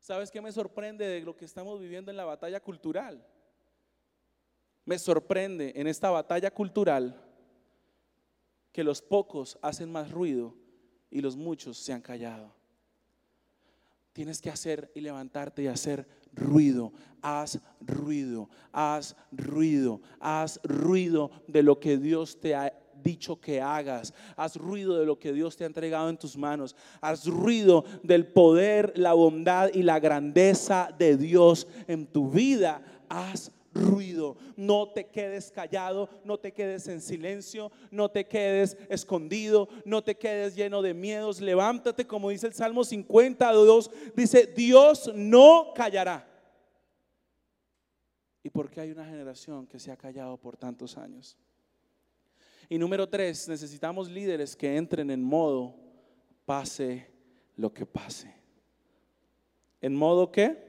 ¿Sabes qué me sorprende de lo que estamos viviendo en la batalla cultural? Me sorprende en esta batalla cultural que los pocos hacen más ruido y los muchos se han callado. Tienes que hacer y levantarte y hacer ruido, haz ruido, haz ruido, haz ruido de lo que Dios te ha dicho que hagas. Haz ruido de lo que Dios te ha entregado en tus manos. Haz ruido del poder, la bondad y la grandeza de Dios en tu vida. Haz ruido. No te quedes callado, no te quedes en silencio, no te quedes escondido, no te quedes lleno de miedos. Levántate, como dice el Salmo 52, dice, Dios no callará. ¿Y por qué hay una generación que se ha callado por tantos años? Y número tres, necesitamos líderes que entren en modo pase lo que pase. ¿En modo qué?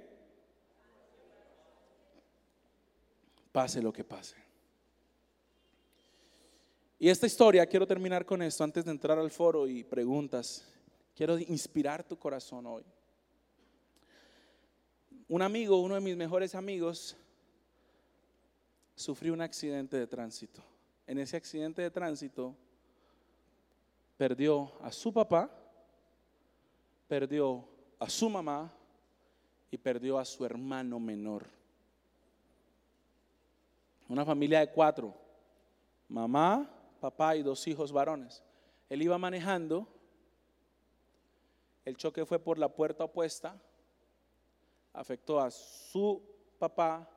Pase lo que pase. Y esta historia, quiero terminar con esto antes de entrar al foro y preguntas. Quiero inspirar tu corazón hoy. Un amigo, uno de mis mejores amigos, sufrió un accidente de tránsito. En ese accidente de tránsito perdió a su papá, perdió a su mamá y perdió a su hermano menor. Una familia de cuatro, mamá, papá y dos hijos varones. Él iba manejando, el choque fue por la puerta opuesta, afectó a su papá,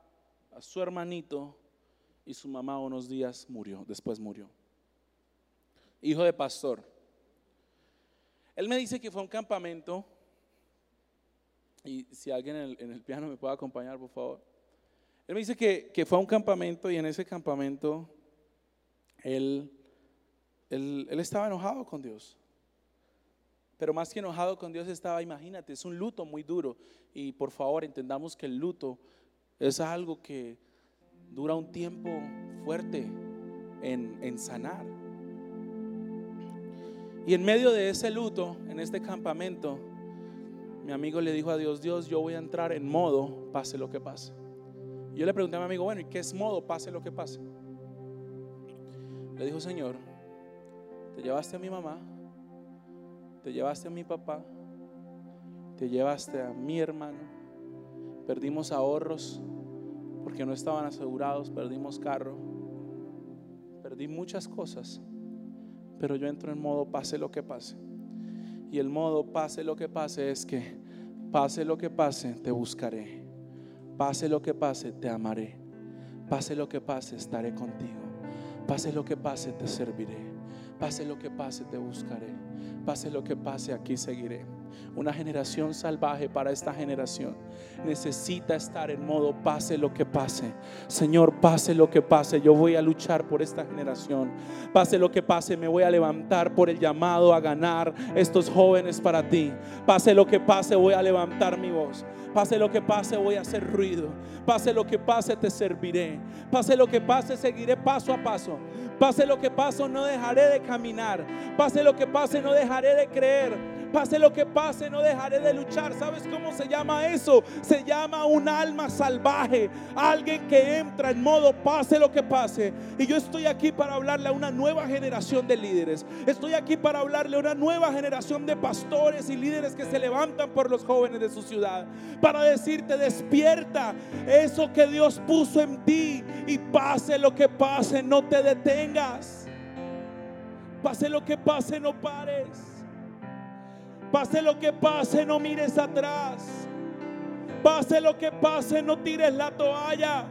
a su hermanito y su mamá unos días murió, después murió. Hijo de pastor. Él me dice que fue a un campamento y si alguien en el, en el piano me puede acompañar, por favor. Él me dice que, fue a un campamento y en ese campamento él, él, estaba enojado con Dios. Pero más que enojado con Dios estaba, imagínate, es un luto muy duro. Y por favor, entendamos que el luto es algo que dura un tiempo fuerte en, en sanar. Y en medio de ese luto, en este campamento, mi amigo le dijo a Dios, Dios, yo voy a entrar en modo, pase lo que pase. Yo le pregunté a mi amigo, bueno, ¿y qué es modo, pase lo que pase? Le dijo, Señor, te llevaste a mi mamá, te llevaste a mi papá, te llevaste a mi hermano, perdimos ahorros porque no estaban asegurados, perdimos carro, perdí muchas cosas, pero yo entro en modo pase lo que pase. Y el modo pase lo que pase es que pase lo que pase, te buscaré. Pase lo que pase, te amaré. Pase lo que pase, estaré contigo. Pase lo que pase, te serviré. Pase lo que pase, te buscaré. Pase lo que pase, aquí seguiré. Una generación salvaje para esta generación necesita estar en modo pase lo que pase. Señor, pase lo que pase, yo voy a luchar por esta generación. Pase lo que pase, me voy a levantar por el llamado a ganar estos jóvenes para ti. Pase lo que pase, voy a levantar mi voz. Pase lo que pase, voy a hacer ruido. Pase lo que pase, te serviré. Pase lo que pase, seguiré paso a paso. Pase lo que pase, no dejaré de caminar. Pase lo que pase, no dejaré de creer. Pase lo que pase, no dejaré de luchar. ¿Sabes cómo se llama eso? Se llama un alma salvaje. Alguien que entra en modo pase lo que pase. Y yo estoy aquí para hablarle a una nueva generación de líderes. Estoy aquí para hablarle a una nueva generación de pastores y líderes que se levantan por los jóvenes de su ciudad. Para decirte, despierta eso que Dios puso en ti. Y pase lo que pase, no te detengas. Pase lo que pase, no pares. Pase lo que pase, no mires atrás. Pase lo que pase, no tires la toalla.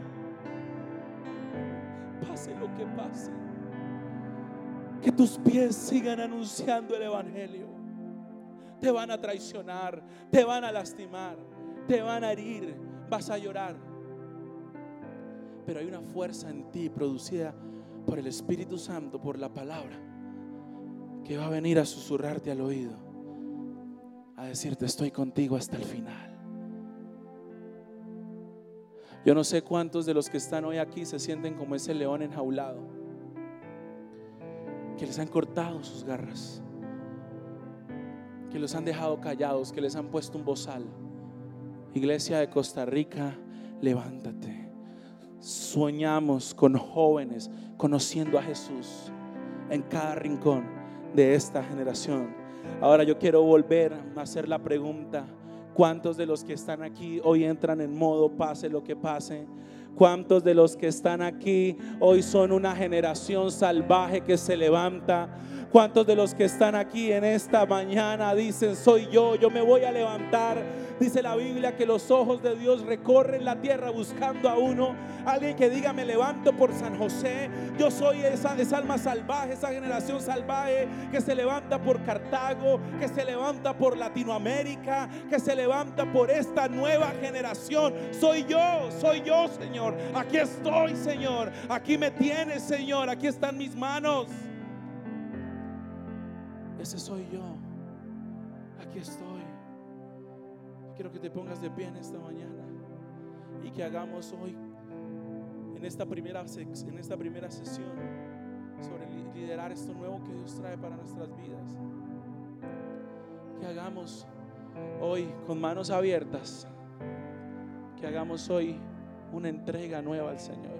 Pase lo que pase. Que tus pies sigan anunciando el Evangelio. Te van a traicionar, te van a lastimar, te van a herir, vas a llorar. Pero hay una fuerza en ti producida por el Espíritu Santo, por la palabra, que va a venir a susurrarte al oído a decirte, estoy contigo hasta el final. Yo no sé cuántos de los que están hoy aquí se sienten como ese león enjaulado, que les han cortado sus garras, que los han dejado callados, que les han puesto un bozal. Iglesia de Costa Rica, levántate. Soñamos con jóvenes conociendo a Jesús en cada rincón de esta generación Ahora yo quiero volver a hacer la pregunta. ¿Cuántos de los que están aquí hoy entran en modo pase lo que pase? ¿Cuántos de los que están aquí hoy son una generación salvaje que se levanta? ¿Cuántos de los que están aquí en esta mañana dicen, soy yo, yo me voy a levantar? Dice la Biblia que los ojos de Dios recorren la tierra buscando a uno. Alguien que diga, me levanto por San José. Yo soy esa, alma salvaje, esa generación salvaje que se levanta por Cartago, que se levanta por Latinoamérica, que se levanta por esta nueva generación. Soy yo, soy yo, Señor. Aquí estoy, Señor. Aquí me tienes, Señor. Aquí están mis manos. Ese soy yo. Aquí estoy. Quiero que te pongas de pie en esta mañana y que hagamos hoy en esta primera en esta primera sesión sobre liderar esto nuevo que Dios trae para nuestras vidas. Que hagamos hoy con manos abiertas. Que hagamos hoy una entrega nueva al Señor.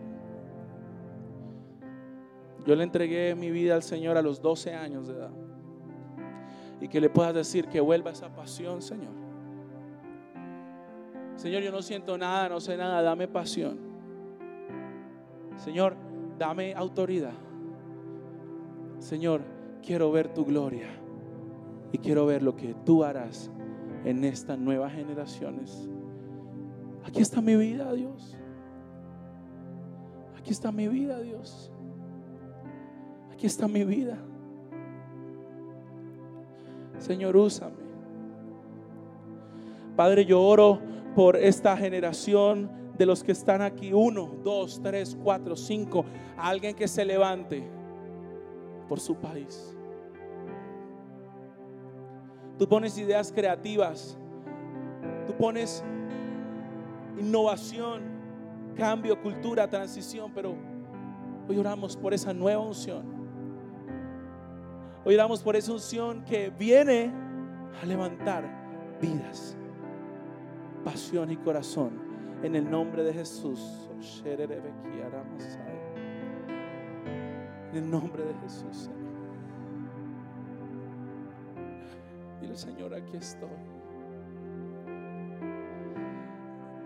Yo le entregué mi vida al Señor a los 12 años de edad y que le puedas decir que vuelva esa pasión, Señor. Señor, yo no siento nada, no sé nada, dame pasión. Señor, dame autoridad. Señor, quiero ver tu gloria y quiero ver lo que tú harás en estas nuevas generaciones. Aquí está mi vida, Dios. Aquí está mi vida, Dios. Aquí está mi vida. Señor, úsame. Padre, yo oro por esta generación de los que están aquí. Uno, dos, tres, cuatro, cinco. Alguien que se levante por su país. Tú pones ideas creativas. Tú pones innovación, cambio, cultura, transición, pero hoy oramos por esa nueva unción. Hoy oramos por esa unción que viene a levantar vidas, pasión y corazón en el nombre de Jesús. En el nombre de Jesús, Señor. Dile, Señor, aquí estoy.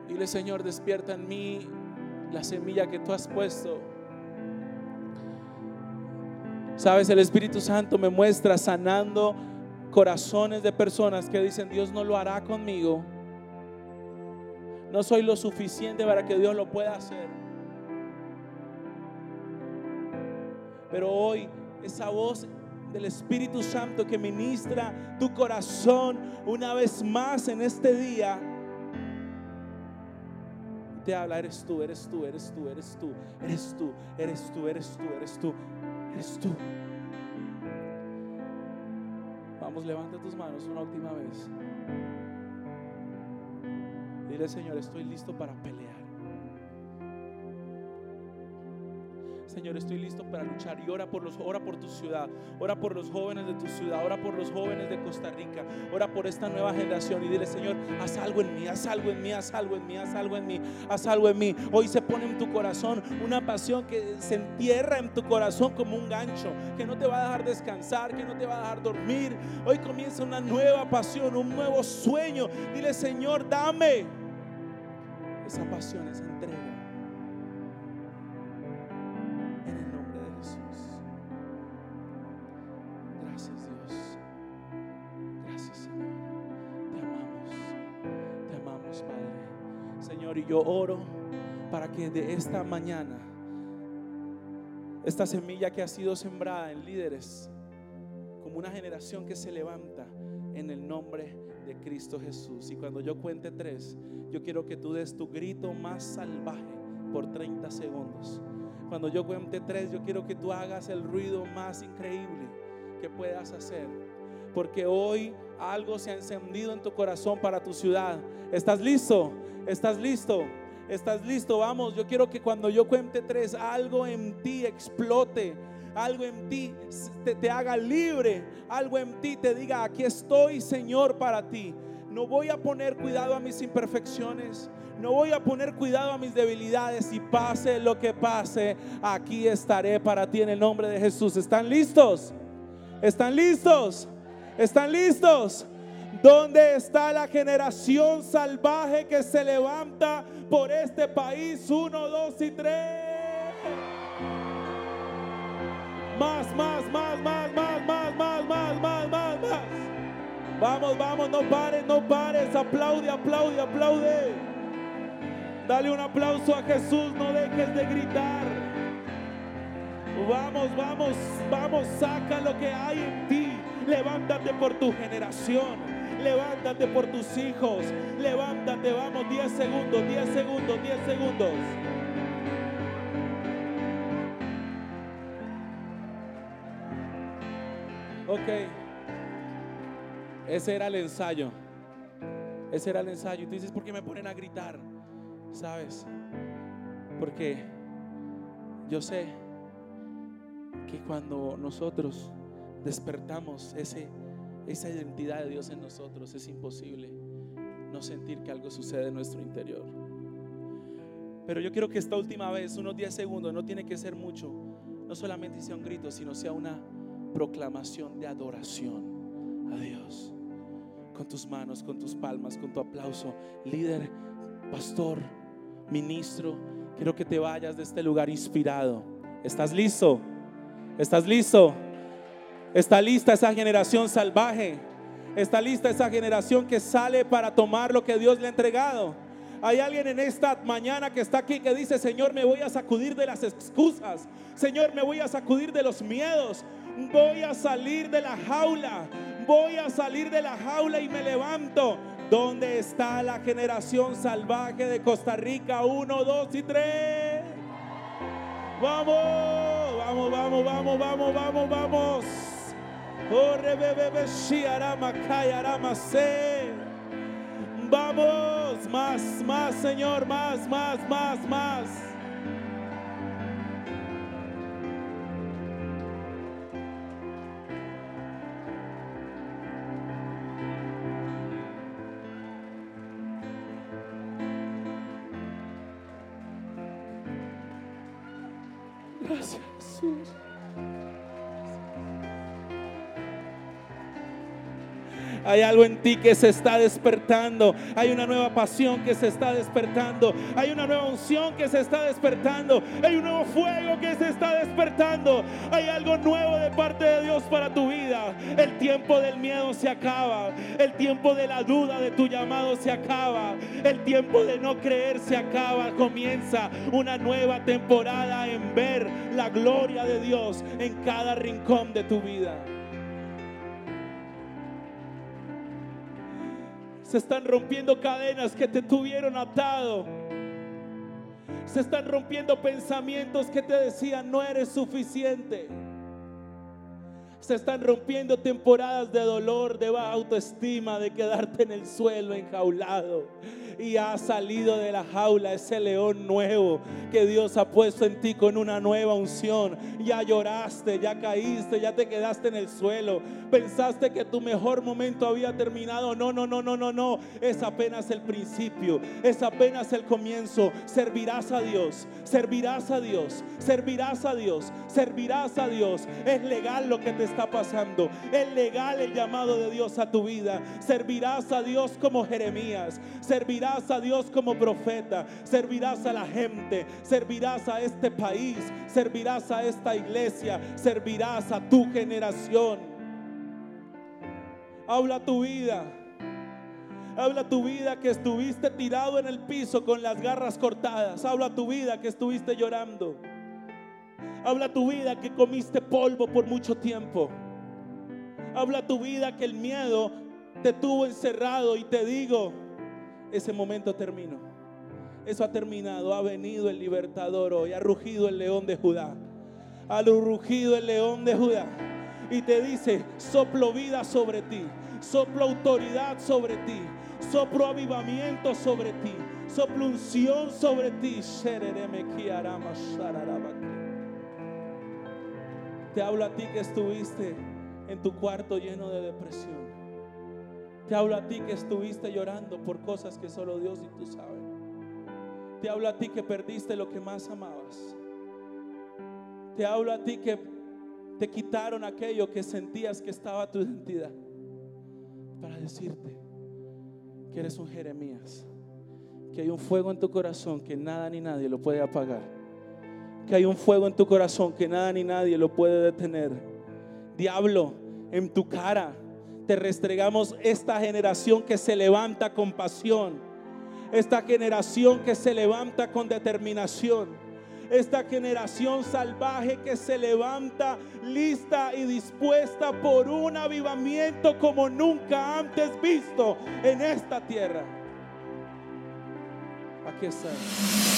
Dile, Señor, despierta en mí la semilla que tú has puesto. Sabes, el Espíritu Santo me muestra sanando corazones de personas que dicen, Dios no lo hará conmigo. No soy lo suficiente para que Dios lo pueda hacer. Pero hoy esa voz del Espíritu Santo que ministra tu corazón una vez más en este día. Te habla, eres tú, eres tú, eres tú, eres tú, eres tú, eres tú, eres tú, eres tú, eres tú. Vamos, levanta tus manos una última vez. Dile, Señor, estoy listo para pelear. Señor, estoy listo para luchar y ora por los ora por tu ciudad, ora por los jóvenes de tu ciudad, ora por los jóvenes de Costa Rica, ora por esta nueva generación y dile, Señor, haz algo en mí, haz algo en mí, haz algo en mí, haz algo en mí, haz algo en mí. Hoy se pone en tu corazón una pasión que se entierra en tu corazón como un gancho, que no te va a dejar descansar, que no te va a dejar dormir. Hoy comienza una nueva pasión, un nuevo sueño. Dile, Señor, dame esa pasión, esa entrega. En el nombre de Jesús. Gracias Dios. Gracias Señor. Te amamos. Te amamos Padre. Señor, y yo oro para que de esta mañana, esta semilla que ha sido sembrada en líderes, como una generación que se levanta en el nombre de Cristo Jesús. Y cuando yo cuente tres, yo quiero que tú des tu grito más salvaje por 30 segundos. Cuando yo cuente tres, yo quiero que tú hagas el ruido más increíble que puedas hacer. Porque hoy algo se ha encendido en tu corazón para tu ciudad. ¿Estás listo? ¿Estás listo? ¿Estás listo? Vamos, yo quiero que cuando yo cuente tres, algo en ti explote, algo en ti te, haga libre, algo en ti te diga, aquí estoy Señor para ti. No voy a poner cuidado a mis imperfecciones, no voy a poner cuidado a mis debilidades y pase lo que pase, aquí estaré para ti en el nombre de Jesús. ¿Están listos? ¿Están listos? ¿Están listos? ¿Dónde está la generación salvaje que se levanta por este país? Uno, dos y tres. Más, más, más, más, más, más, más, más, más, más, más. Vamos, vamos, no pares, no pares. Aplaude, aplaude, aplaude. Dale un aplauso a Jesús, no dejes de gritar. Vamos, vamos, vamos, saca lo que hay en ti. Levántate por tu generación. Levántate por tus hijos. Levántate, vamos, 10 segundos, 10 segundos, 10 segundos. Ok. Ese era el ensayo. Ese era el ensayo. Y tú dices, ¿por qué me ponen a gritar? ¿Sabes? Porque yo sé que cuando nosotros despertamos ese esa identidad de Dios en nosotros, es imposible no sentir que algo sucede en nuestro interior. Pero yo quiero que esta última vez, unos 10 segundos, no tiene que ser mucho, no solamente sea un grito, sino sea una proclamación de adoración a Dios. Con tus manos, con tus palmas, con tu aplauso. Líder, pastor, ministro, quiero que te vayas de este lugar inspirado. ¿Estás listo? ¿Estás listo? Está lista esa generación salvaje. Está lista esa generación que sale para tomar lo que Dios le ha entregado. Hay alguien en esta mañana que está aquí que dice, Señor, me voy a sacudir de las excusas. Señor, me voy a sacudir de los miedos. Voy a salir de la jaula. Voy a salir de la jaula y me levanto. ¿Dónde está la generación salvaje de Costa Rica? Uno, dos y tres. Vamos, vamos, vamos, vamos, vamos, vamos, vamos. Vamos, más, más, Señor, más, más, más, más. Hay algo en ti que se está despertando. Hay una nueva pasión que se está despertando. Hay una nueva unción que se está despertando. Hay un nuevo fuego que se está despertando. Hay algo nuevo de parte de Dios para tu vida. El tiempo del miedo se acaba. El tiempo de la duda de tu llamado se acaba. El tiempo de no creer se acaba. Comienza una nueva temporada en ver la gloria de Dios en cada rincón de tu vida. Se están rompiendo cadenas que te tuvieron atado. Se están rompiendo pensamientos que te decían no eres suficiente. Se están rompiendo temporadas de dolor, de baja autoestima, de quedarte en el suelo enjaulado y ha salido de la jaula ese león nuevo que Dios ha puesto en ti con una nueva unción. Ya lloraste, ya caíste, ya te quedaste en el suelo. Pensaste que tu mejor momento había terminado. No, no, no, no, no, no. Es apenas el principio. Es apenas el comienzo. Servirás a Dios. Servirás a Dios. Servirás a Dios. Servirás a Dios. Es legal lo que te está pasando. Es legal el llamado de Dios a tu vida. Servirás a Dios como Jeremías. Servirás a Dios como profeta, servirás a la gente, servirás a este país, servirás a esta iglesia, servirás a tu generación. Habla tu vida. Habla tu vida que estuviste tirado en el piso con las garras cortadas. Habla tu vida que estuviste llorando. Habla tu vida que comiste polvo por mucho tiempo. Habla tu vida que el miedo te tuvo encerrado y te digo, ese momento terminó. Eso ha terminado. Ha venido el libertador hoy. Ha rugido el león de Judá. Ha rugido el león de Judá. Y te dice, soplo vida sobre ti. Soplo autoridad sobre ti. Soplo avivamiento sobre ti. Soplo unción sobre ti. Te hablo a ti que estuviste en tu cuarto lleno de depresión. Te hablo a ti que estuviste llorando por cosas que solo Dios y tú saben. Te hablo a ti que perdiste lo que más amabas. Te hablo a ti que te quitaron aquello que sentías que estaba tu identidad. Para decirte que eres un Jeremías. Que hay un fuego en tu corazón que nada ni nadie lo puede apagar. Que hay un fuego en tu corazón que nada ni nadie lo puede detener. Diablo, en tu cara te restregamos esta generación que se levanta con pasión, esta generación que se levanta con determinación, esta generación salvaje que se levanta lista y dispuesta por un avivamiento como nunca antes visto en esta tierra. Aquí está.